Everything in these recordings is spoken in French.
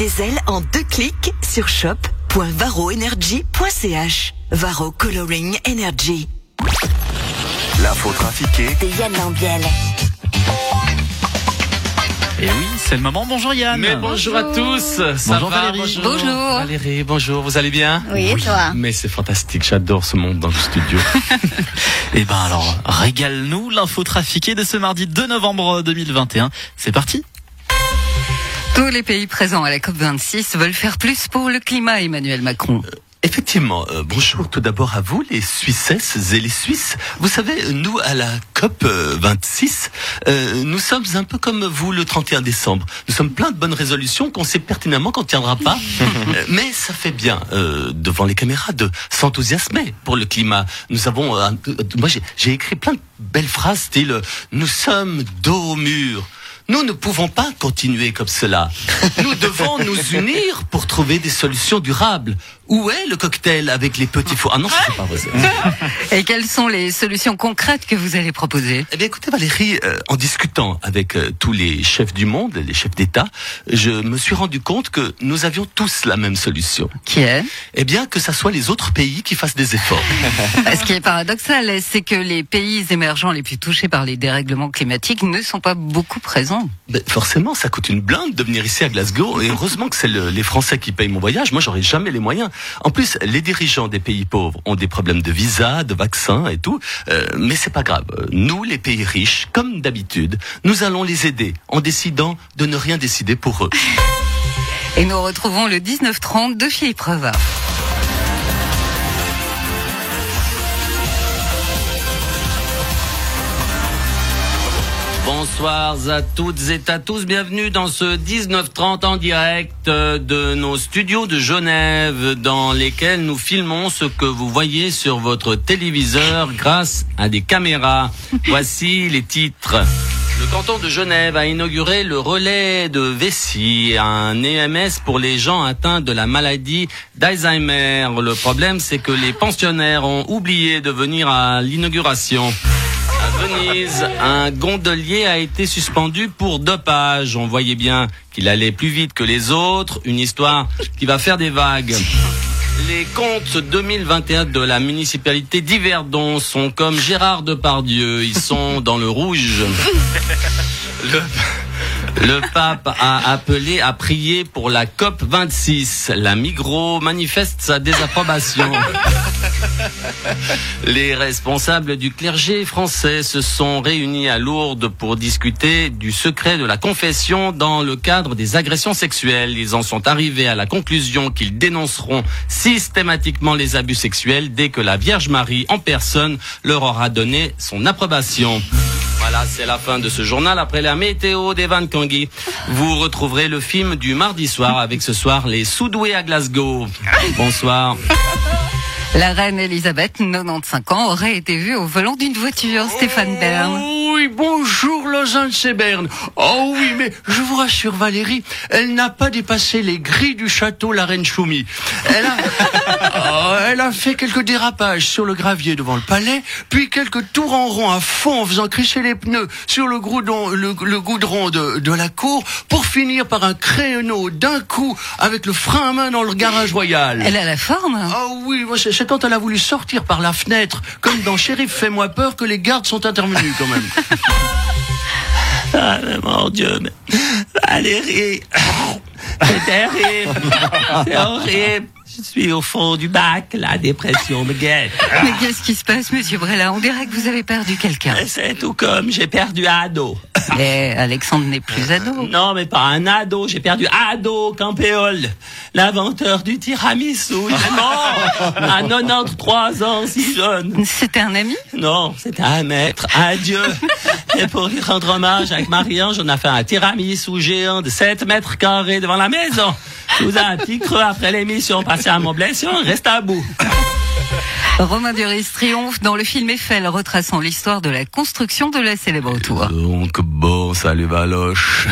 diesel en deux clics sur shop.varoenergy.ch. Varo Coloring Energy. L'info trafiquée De Yann Lambiel. Et oui, c'est le moment. Bonjour Yann. Mais bonjour à tous. Ça Bonjour va, Valérie. Bonjour. Valérie, bonjour. Vous allez bien Oui, et toi Mais c'est fantastique. J'adore ce monde dans le studio. Et ben alors, régale-nous l'info trafiquée de ce mardi 2 novembre 2021. C'est parti. Tous les pays présents à la COP26 veulent faire plus pour le climat, Emmanuel Macron. Effectivement, euh, bonjour tout d'abord à vous, les Suissesses et les Suisses. Vous savez, nous, à la COP euh, 26, euh, nous sommes un peu comme vous le 31 décembre. Nous sommes plein de bonnes résolutions qu'on sait pertinemment qu'on ne tiendra pas. Euh, mais ça fait bien, euh, devant les caméras, de s'enthousiasmer pour le climat. Nous avons... euh, euh, moi, j'ai- écrit plein de belles phrases, style euh, Nous sommes dos au mur ». Nous ne pouvons pas continuer comme cela. Nous devons nous unir pour trouver des solutions durables. Où est le cocktail avec les petits fours? Ah non, c'est pas vrai. Et quelles sont les solutions concrètes que vous allez proposer? Eh bien, écoutez Valérie, euh, en discutant avec euh, tous les chefs du monde, les chefs d'État, je me suis rendu compte que nous avions tous la même solution. Qui est? Eh bien, que ça soit les autres pays qui fassent des efforts. Ce qui est paradoxal, c'est que les pays émergents les plus touchés par les dérèglements climatiques ne sont pas beaucoup présents. Ben, forcément, ça coûte une blinde de venir ici à Glasgow. Et heureusement que c'est le- les Français qui payent mon voyage. Moi, j'aurais jamais les moyens. En plus, les dirigeants des pays pauvres ont des problèmes de visa, de vaccins et tout. Euh, mais c'est pas grave. Nous, les pays riches, comme d'habitude, nous allons les aider en décidant de ne rien décider pour eux. Et nous retrouvons le 1930 de Philippe Preva. Bonsoir à toutes et à tous, bienvenue dans ce 1930 en direct euh, de nos studios de Genève dans lesquels nous filmons ce que vous voyez sur votre téléviseur grâce à des caméras. Voici les titres. Le canton de Genève a inauguré le relais de vessie, un EMS pour les gens atteints de la maladie d'Alzheimer. Le problème, c'est que les pensionnaires ont oublié de venir à l'inauguration. Venise, un gondolier a été suspendu pour dopage. On voyait bien qu'il allait plus vite que les autres. Une histoire qui va faire des vagues. Les comptes 2021 de la municipalité d'Yverdon sont comme Gérard Depardieu. Ils sont dans le rouge. Le, le pape a appelé à prier pour la COP 26. La Migros manifeste sa désapprobation. Les responsables du clergé français se sont réunis à Lourdes pour discuter du secret de la confession dans le cadre des agressions sexuelles. Ils en sont arrivés à la conclusion qu'ils dénonceront systématiquement les abus sexuels dès que la Vierge Marie en personne leur aura donné son approbation. Voilà, c'est la fin de ce journal. Après la météo d'Evan Kangi, vous retrouverez le film du mardi soir avec ce soir les Soudoués à Glasgow. Bonsoir. La reine Elisabeth, 95 ans, aurait été vue au volant d'une voiture, Stéphane Bern. Oh oui, bonjour Lausanne c'est Berne. Oh oui, mais je vous rassure Valérie, elle n'a pas dépassé les grilles du château la reine Choumi. Elle a, Oh, elle a fait quelques dérapages sur le gravier devant le palais, puis quelques tours en rond à fond en faisant crisser les pneus sur le goudron, le, le goudron de, de la cour, pour finir par un créneau d'un coup avec le frein à main dans le garage royal. Elle a la forme Ah oui, c'est quand elle a voulu sortir par la fenêtre, comme dans Shérif, fais-moi peur, que les gardes sont intervenus quand même. ah, mais mon Dieu, mais... Valérie, c'est terrible, c'est horrible. Je suis au fond du bac, la dépression me guette. Mais qu'est-ce qui se passe, monsieur Brella? On dirait que vous avez perdu quelqu'un. C'est tout comme j'ai perdu ado. Et Alexandre n'est plus ado. Non, mais pas un ado, j'ai perdu Ado Campéole, l'inventeur du tiramisu. Il est mort à 93 ans, si jeune. C'était un ami? Non, c'était un maître, un dieu. Et pour lui rendre hommage avec Marie-Ange, on a fait un tiramisu géant de 7 mètres carrés devant la maison. Je vous ai un petit creux après l'émission, à mon blessure, reste à bout. Romain Duris triomphe dans le film Eiffel, retraçant l'histoire de la construction de la célèbre tour. Donc bon, salut Valoche.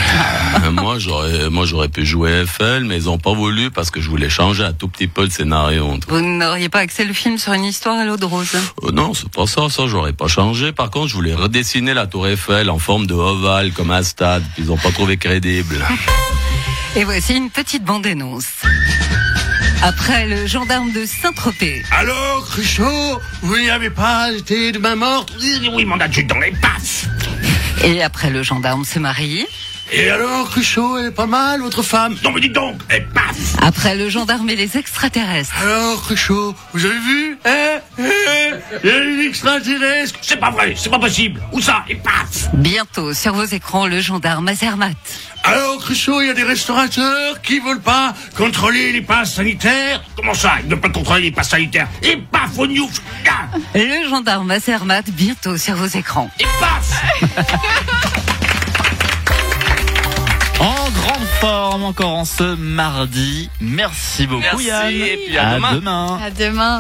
moi j'aurais, moi j'aurais pu jouer Eiffel, mais ils ont pas voulu parce que je voulais changer un tout petit peu le scénario. Vous n'auriez pas axé le film sur une histoire à l'eau de rose Euh, non, c'est pas ça, ça j'aurais pas changé. Par contre, je voulais redessiner la tour Eiffel en forme de ovale comme un stade. Ils ont pas trouvé crédible. Et voici une petite bande-annonce. Après le gendarme de Saint-Tropez, Alors, Cruchot, vous n'y avez pas été de main morte? Oui, mon adjudant dans les passes. et après le gendarme se marie, Et alors, Cruchot, elle est pas mal, votre femme? Non, mais dites donc, et paf! Après le gendarme et les extraterrestres, Alors, Cruchot, vous avez vu? Hein? Hein? Il y a une extraterrestre C'est pas vrai, c'est pas possible. Où ça? Et paf! Bientôt sur vos écrans le gendarme Azermat. Alors, Cruchot, il y a des restaurateurs qui veulent pas contrôler les passes sanitaires. Comment ça, ils ne veulent pas contrôler les passes sanitaires. Et paf, au news Le gendarme Azermat bientôt sur vos écrans. Et paf En grande forme encore en ce mardi. Merci beaucoup Merci, Yann. et puis à demain. demain. À demain.